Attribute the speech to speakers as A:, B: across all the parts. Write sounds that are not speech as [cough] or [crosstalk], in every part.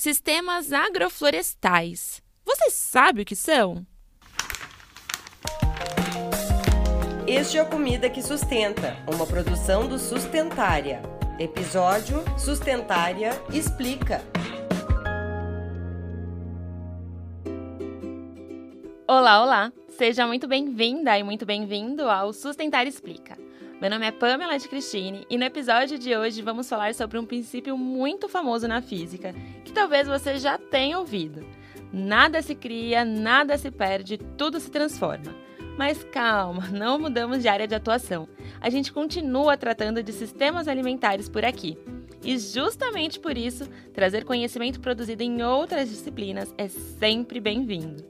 A: Sistemas agroflorestais. Você sabe o que são?
B: Este é a Comida que Sustenta, uma produção do Sustentária. Episódio Sustentária Explica.
A: Olá, olá! Seja muito bem-vinda e muito bem-vindo ao Sustentar Explica. Meu nome é Pamela de Cristine e no episódio de hoje vamos falar sobre um princípio muito famoso na física que talvez você já tenha ouvido. Nada se cria, nada se perde, tudo se transforma. Mas calma, [laughs] não mudamos de área de atuação. A gente continua tratando de sistemas alimentares por aqui. E justamente por isso, trazer conhecimento produzido em outras disciplinas é sempre bem-vindo.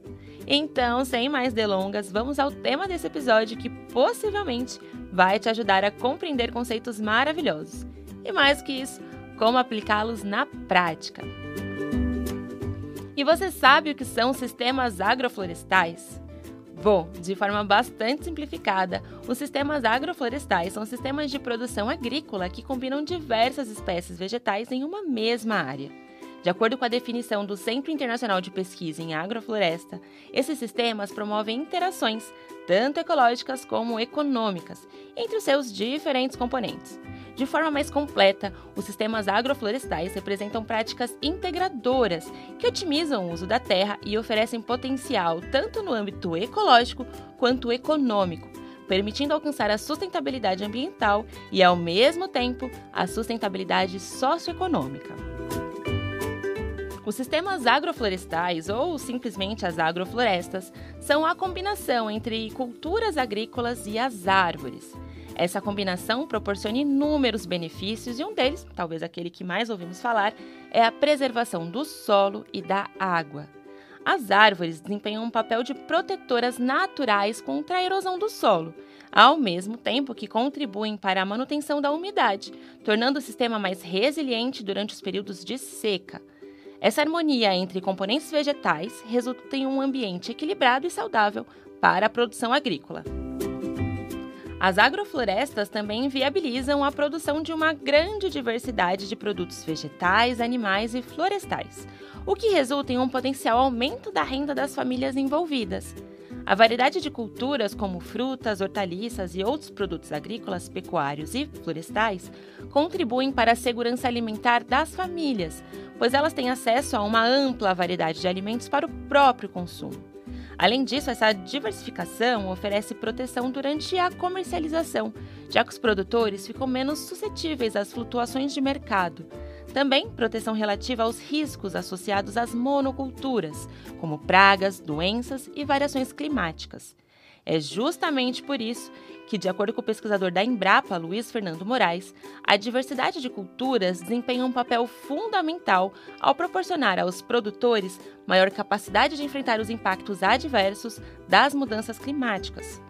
A: Então, sem mais delongas, vamos ao tema desse episódio que possivelmente vai te ajudar a compreender conceitos maravilhosos. E mais que isso, como aplicá-los na prática. E você sabe o que são sistemas agroflorestais? Bom, de forma bastante simplificada, os sistemas agroflorestais são sistemas de produção agrícola que combinam diversas espécies vegetais em uma mesma área. De acordo com a definição do Centro Internacional de Pesquisa em Agrofloresta, esses sistemas promovem interações, tanto ecológicas como econômicas, entre os seus diferentes componentes. De forma mais completa, os sistemas agroflorestais representam práticas integradoras que otimizam o uso da terra e oferecem potencial tanto no âmbito ecológico quanto econômico, permitindo alcançar a sustentabilidade ambiental e, ao mesmo tempo, a sustentabilidade socioeconômica. Os sistemas agroflorestais, ou simplesmente as agroflorestas, são a combinação entre culturas agrícolas e as árvores. Essa combinação proporciona inúmeros benefícios e um deles, talvez aquele que mais ouvimos falar, é a preservação do solo e da água. As árvores desempenham um papel de protetoras naturais contra a erosão do solo, ao mesmo tempo que contribuem para a manutenção da umidade, tornando o sistema mais resiliente durante os períodos de seca. Essa harmonia entre componentes vegetais resulta em um ambiente equilibrado e saudável para a produção agrícola. As agroflorestas também viabilizam a produção de uma grande diversidade de produtos vegetais, animais e florestais, o que resulta em um potencial aumento da renda das famílias envolvidas. A variedade de culturas, como frutas, hortaliças e outros produtos agrícolas, pecuários e florestais, contribuem para a segurança alimentar das famílias, pois elas têm acesso a uma ampla variedade de alimentos para o próprio consumo. Além disso, essa diversificação oferece proteção durante a comercialização, já que os produtores ficam menos suscetíveis às flutuações de mercado. Também proteção relativa aos riscos associados às monoculturas, como pragas, doenças e variações climáticas. É justamente por isso que, de acordo com o pesquisador da Embrapa, Luiz Fernando Moraes, a diversidade de culturas desempenha um papel fundamental ao proporcionar aos produtores maior capacidade de enfrentar os impactos adversos das mudanças climáticas.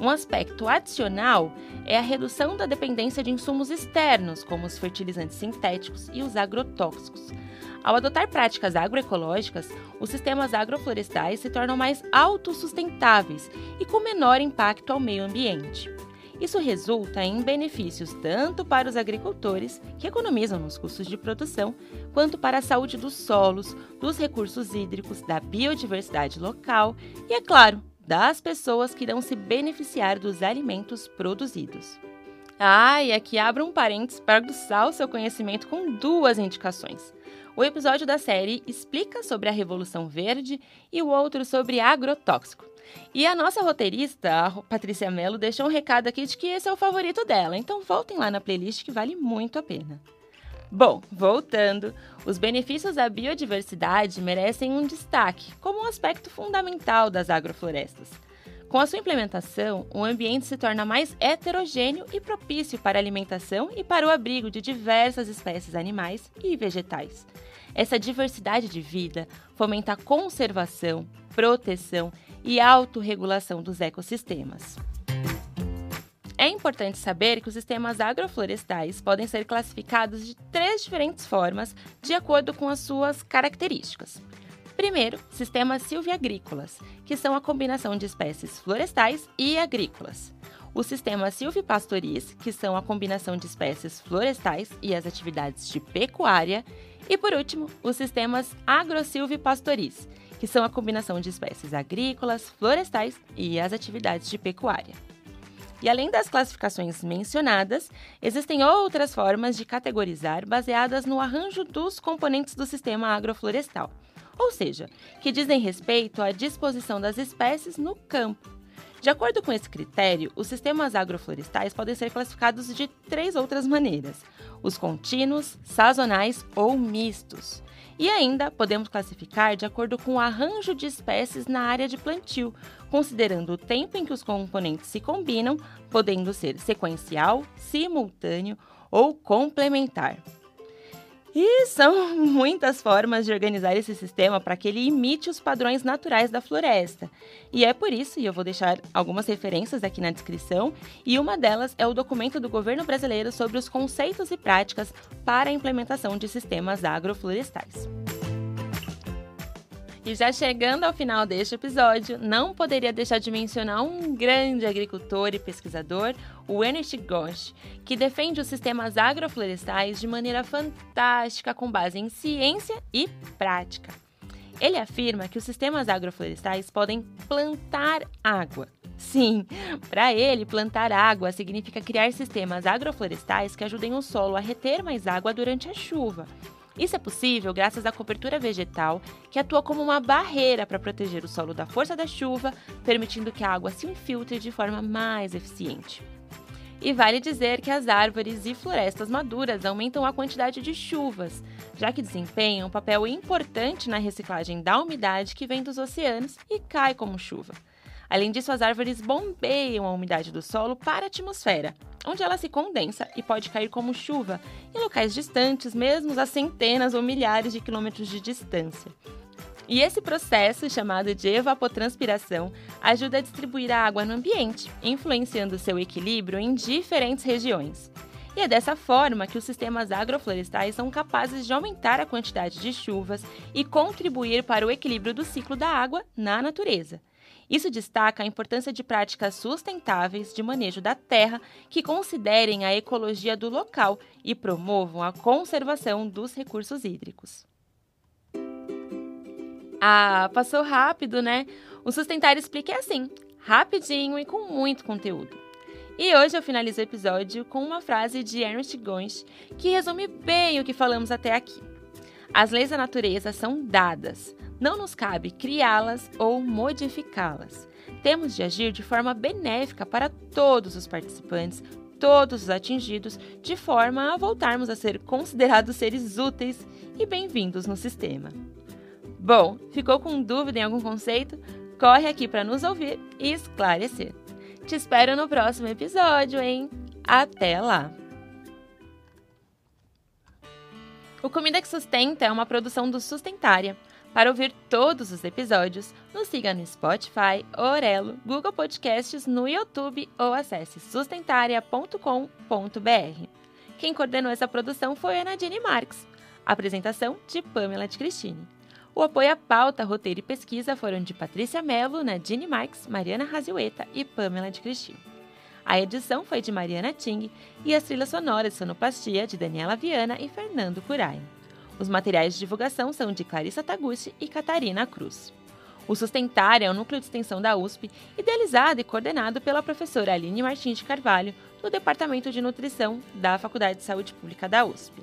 A: Um aspecto adicional é a redução da dependência de insumos externos, como os fertilizantes sintéticos e os agrotóxicos. Ao adotar práticas agroecológicas, os sistemas agroflorestais se tornam mais autossustentáveis e com menor impacto ao meio ambiente. Isso resulta em benefícios tanto para os agricultores, que economizam nos custos de produção, quanto para a saúde dos solos, dos recursos hídricos, da biodiversidade local e, é claro, das pessoas que irão se beneficiar dos alimentos produzidos. Ah, e aqui abro um parênteses para aguçar o seu conhecimento com duas indicações. O episódio da série explica sobre a Revolução Verde e o outro sobre agrotóxico. E a nossa roteirista, a Patrícia Mello, deixou um recado aqui de que esse é o favorito dela, então voltem lá na playlist que vale muito a pena. Bom, voltando, os benefícios da biodiversidade merecem um destaque como um aspecto fundamental das agroflorestas. Com a sua implementação, o ambiente se torna mais heterogêneo e propício para a alimentação e para o abrigo de diversas espécies animais e vegetais. Essa diversidade de vida fomenta a conservação, proteção e autorregulação dos ecossistemas. Importante saber que os sistemas agroflorestais podem ser classificados de três diferentes formas de acordo com as suas características. Primeiro, sistemas silviagrícolas, que são a combinação de espécies florestais e agrícolas. o sistema silvipastoris, que são a combinação de espécies florestais e as atividades de pecuária, e por último, os sistemas agrosilvipastoris, que são a combinação de espécies agrícolas, florestais e as atividades de pecuária. E além das classificações mencionadas, existem outras formas de categorizar baseadas no arranjo dos componentes do sistema agroflorestal, ou seja, que dizem respeito à disposição das espécies no campo. De acordo com esse critério, os sistemas agroflorestais podem ser classificados de três outras maneiras: os contínuos, sazonais ou mistos. E ainda podemos classificar de acordo com o arranjo de espécies na área de plantio, considerando o tempo em que os componentes se combinam, podendo ser sequencial, simultâneo ou complementar. E são [laughs] muitas formas de organizar esse sistema para que ele imite os padrões naturais da floresta. E é por isso, e eu vou deixar algumas referências aqui na descrição, e uma delas é o documento do governo brasileiro sobre os conceitos e práticas para a implementação de sistemas agroflorestais. E já chegando ao final deste episódio, não poderia deixar de mencionar um grande agricultor e pesquisador, o Ernest Gosch, que defende os sistemas agroflorestais de maneira fantástica com base em ciência e prática. Ele afirma que os sistemas agroflorestais podem plantar água. Sim, para ele, plantar água significa criar sistemas agroflorestais que ajudem o solo a reter mais água durante a chuva isso é possível graças à cobertura vegetal, que atua como uma barreira para proteger o solo da força da chuva, permitindo que a água se infiltre de forma mais eficiente. E vale dizer que as árvores e florestas maduras aumentam a quantidade de chuvas, já que desempenham um papel importante na reciclagem da umidade que vem dos oceanos e cai como chuva. Além disso, as árvores bombeiam a umidade do solo para a atmosfera, onde ela se condensa e pode cair como chuva em locais distantes, mesmo a centenas ou milhares de quilômetros de distância. E esse processo, chamado de evapotranspiração, ajuda a distribuir a água no ambiente, influenciando seu equilíbrio em diferentes regiões. E é dessa forma que os sistemas agroflorestais são capazes de aumentar a quantidade de chuvas e contribuir para o equilíbrio do ciclo da água na natureza. Isso destaca a importância de práticas sustentáveis de manejo da terra que considerem a ecologia do local e promovam a conservação dos recursos hídricos. Ah, passou rápido, né? O Sustentar Explica é assim, rapidinho e com muito conteúdo. E hoje eu finalizo o episódio com uma frase de Ernest Goins que resume bem o que falamos até aqui. As leis da natureza são dadas, não nos cabe criá-las ou modificá-las. Temos de agir de forma benéfica para todos os participantes, todos os atingidos, de forma a voltarmos a ser considerados seres úteis e bem-vindos no sistema. Bom, ficou com dúvida em algum conceito? Corre aqui para nos ouvir e esclarecer. Te espero no próximo episódio, hein? Até lá! O Comida que Sustenta é uma produção do Sustentária para ouvir todos os episódios, nos siga no Spotify, Orelo, Google Podcasts, no YouTube ou acesse sustentaria.com.br. Quem coordenou essa produção foi a Nadine Marques. Apresentação de Pamela de Cristine. O apoio à pauta, roteiro e pesquisa foram de Patrícia Mello, Nadine Marques, Mariana Raziueta e Pamela de Cristine. A edição foi de Mariana Ting e as trilhas sonoras sonoplastia de Daniela Viana e Fernando Curai. Os materiais de divulgação são de Clarissa Taguchi e Catarina Cruz. O Sustentar é o núcleo de extensão da USP, idealizado e coordenado pela professora Aline Martins de Carvalho, no Departamento de Nutrição da Faculdade de Saúde Pública da USP.